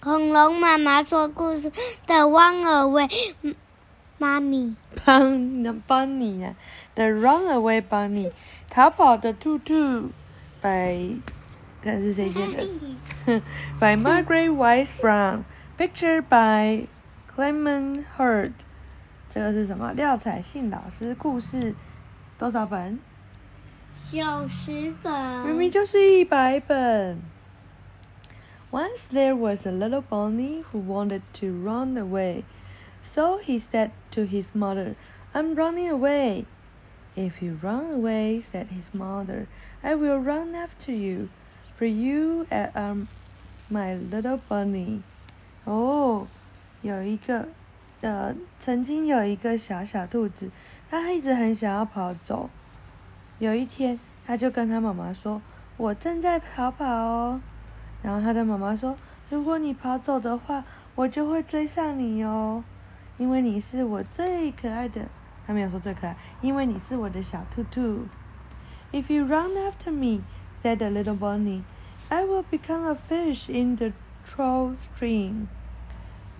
恐龙妈妈说故事的《Runaway》妈咪。帮帮你呀，The Runaway Bunny，逃跑的兔兔，by 看是谁写的？by Margaret Wise Brown，picture by Clement Hurd。这个是什么？廖彩信老师故事多少本？九十本。明明就是一百本。Once there was a little bunny who wanted to run away. So he said to his mother, I'm running away. If you run away, said his mother, I will run after you, for you are my little bunny. 哦，有一个，呃，曾经有一个小小兔子，它一直很想要跑走。有一天，它就跟它妈妈说：“我正在逃跑哦。” 然后他的妈妈说：“如果你跑走的话，我就会追上你哦。”因为你是我最可爱的，他没有说最可爱，因为你是我的小兔兔。If you run after me, said the little bunny, I will become a fish in the troll stream,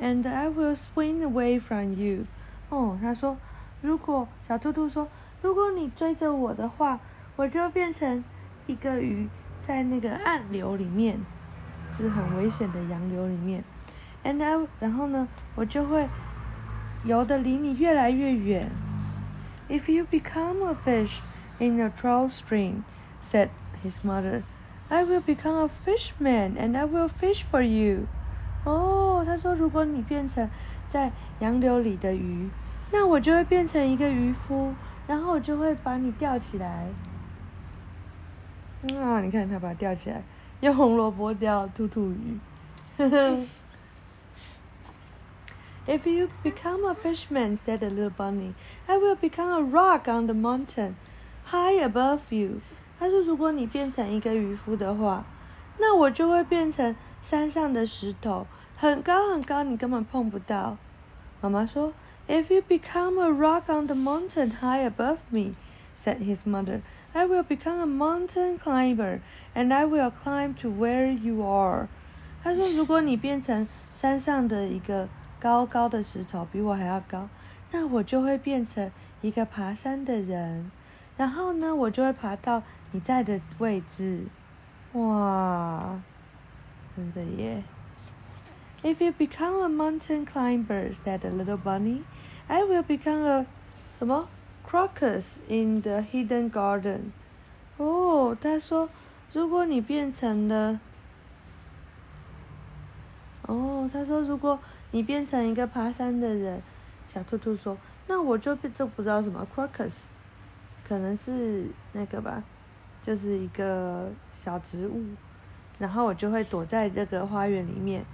and I will swim away from you. 哦，他说，如果小兔兔说，如果你追着我的话，我就变成一个鱼，在那个暗流里面，就是很危险的洋流里面。And I，然后呢，我就会。游得离你越来越远。If you become a fish in a troll stream, said his mother, I will become a fishman and I will fish for you. 哦，他说，如果你变成在洋流里的鱼，那我就会变成一个渔夫，然后我就会把你钓起来。啊，你看他把它钓起来，用红萝卜钓兔兔鱼。呵呵。If you become a fishman, said the little bunny, I will become a rock on the mountain, high above you. 他说：“如果你变成一个渔夫的话，那我就会变成山上的石头，很高很高，你根本碰不到。”妈妈说：“If you become a rock on the mountain high above me,” said his mother, “I will become a mountain climber, and I will climb to where you are.” 他说：“如果你变成山上的一个。”高高的石头比我还要高，那我就会变成一个爬山的人，然后呢，我就会爬到你在的位置。哇，真的耶！If you become a mountain climber, said the little bunny, I will become a 什么 crocus in the hidden garden。哦，他说，如果你变成了，哦，他说如果。你变成一个爬山的人，小兔兔说：“那我就这不知道什么 crocus，可能是那个吧，就是一个小植物。然后我就会躲在这个花园里面。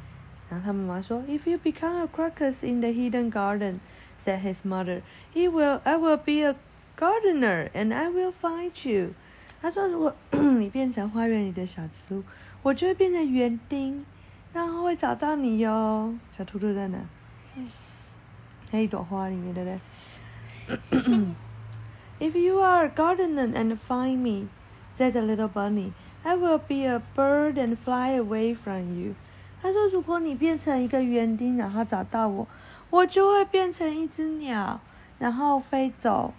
然后他妈妈说：‘If you become a crocus in the hidden garden,’ said his mother, ‘he will, I will be a gardener, and I will find you.’ 他说：‘如果你变成花园里的小植物，我就会变成园丁。’然后会找到你哟，小兔兔在哪？在一朵花里面，对不对？If you are a gardener and find me, said the little bunny, I will be a bird and fly away from you. 他说：“如果你变成一个园丁，然后找到我， 我就会变成一只鸟，然后飞走。”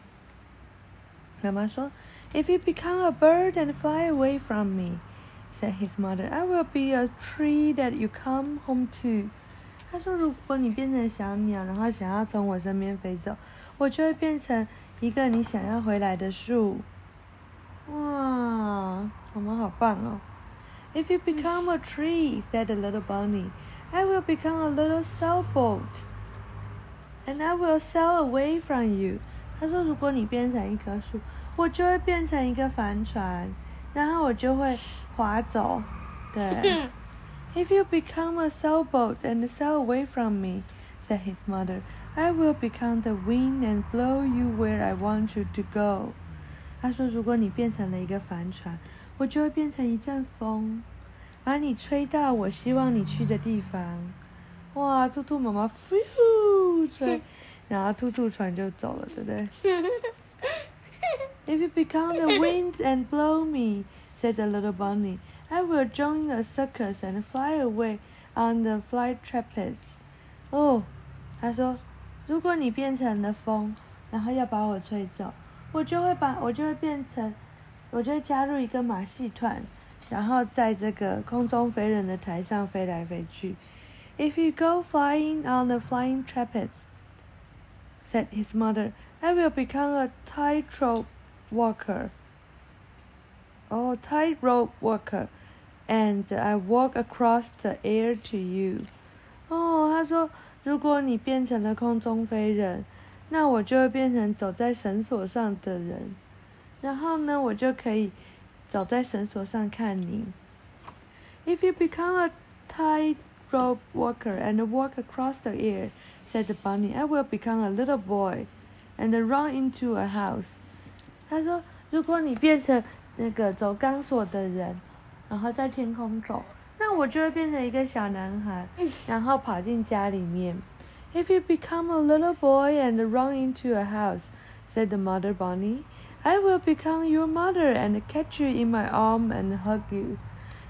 妈妈说：“If you become a bird and fly away from me。” said his mother, "I will be a tree that you come home to." 他说：“如果你变成小鸟，然后想要从我身边飞走，我就会变成一个你想要回来的树。”哇，我们好棒哦！If you become a tree, said a little bunny, I will become a little sailboat, and I will sail away from you. 他说：“如果你变成一棵树，我就会变成一个帆船。”然后我就会划走，对。If you become a sailboat and sail away from me, said his mother, I will become the wind and blow you where I want you to go. 他说，如果你变成了一个帆船，我就会变成一阵风，把你吹到我希望你去的地方。哇，兔兔妈妈 呼吹，然后兔兔船就走了，对不对？If you become the wind and blow me, said the little bunny, I will join the circus and fly away on the flight trapeze。哦，他说，如果你变成了风，然后要把我吹走，我就会把我就会变成，我就会加入一个马戏团，然后在这个空中飞人的台上飞来飞去。If you go flying on the flying trapeze, said his mother, I will become a tightrope walker. Oh, tightrope walker, and I walk across the air to you. 哦，他说，如果你变成了空中飞人，那我就会变成走在绳索上的人，然后呢，我就可以走在绳索上看你。If you become a tightrope walker and walk across the air, said the bunny, I will become a little boy and run into a house. 他说，如果你变成那个走钢索的人，然后在天空走，那我就会变成一个小男孩，然后跑进家里面。If you become a little boy and run into a house, said the mother bunny, I will become your mother and catch you in my arm and hug you.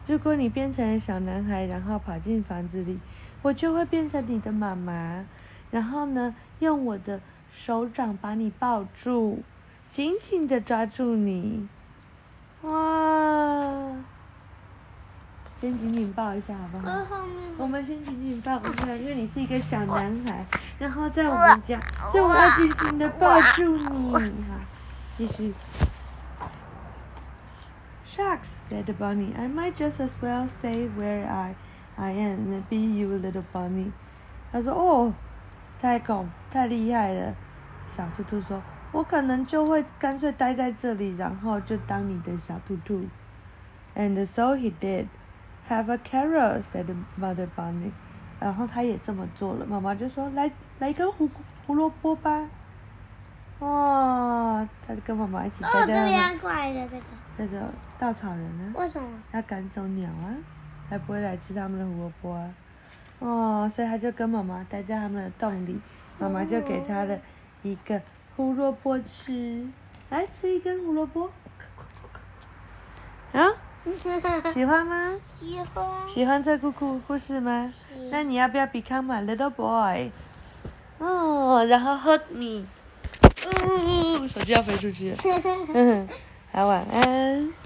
如果你变成小男孩，然后跑进房子里，我就会变成你的妈妈，然后呢，用我的手掌把你抱住，紧紧的抓住你。哇！先紧紧抱一下好不好？我们先紧紧抱一下，因为你是一个小男孩，然后在我们家，所以我要紧紧的抱住你。好，继续。Shucks, said the bunny. I might just as well stay where I, I am and be you, little bunny. 他说：“哦，太恐，太厉害了。”小兔兔说：“我可能就会干脆待在这里，然后就当你的小兔兔。” And so he did. Have a carrot, said the mother bunny. 然后他也这么做了。妈妈就说：“来，来一根胡胡萝卜吧。”哇，他跟妈妈一起哦，待在那这边过来的这个， 那个稻草人呢，为什么？要赶走鸟啊，才不会来吃他们的胡萝卜啊。哦，所以他就跟妈妈待在他们的洞里，妈妈就给他了一个胡萝卜吃，来吃一根胡萝卜。啊，喜欢吗？喜欢。喜欢这故故故事吗？那你要不要 become a little boy？哦，然后 hug me。哦，手机要飞出去了。嗯，好，晚安。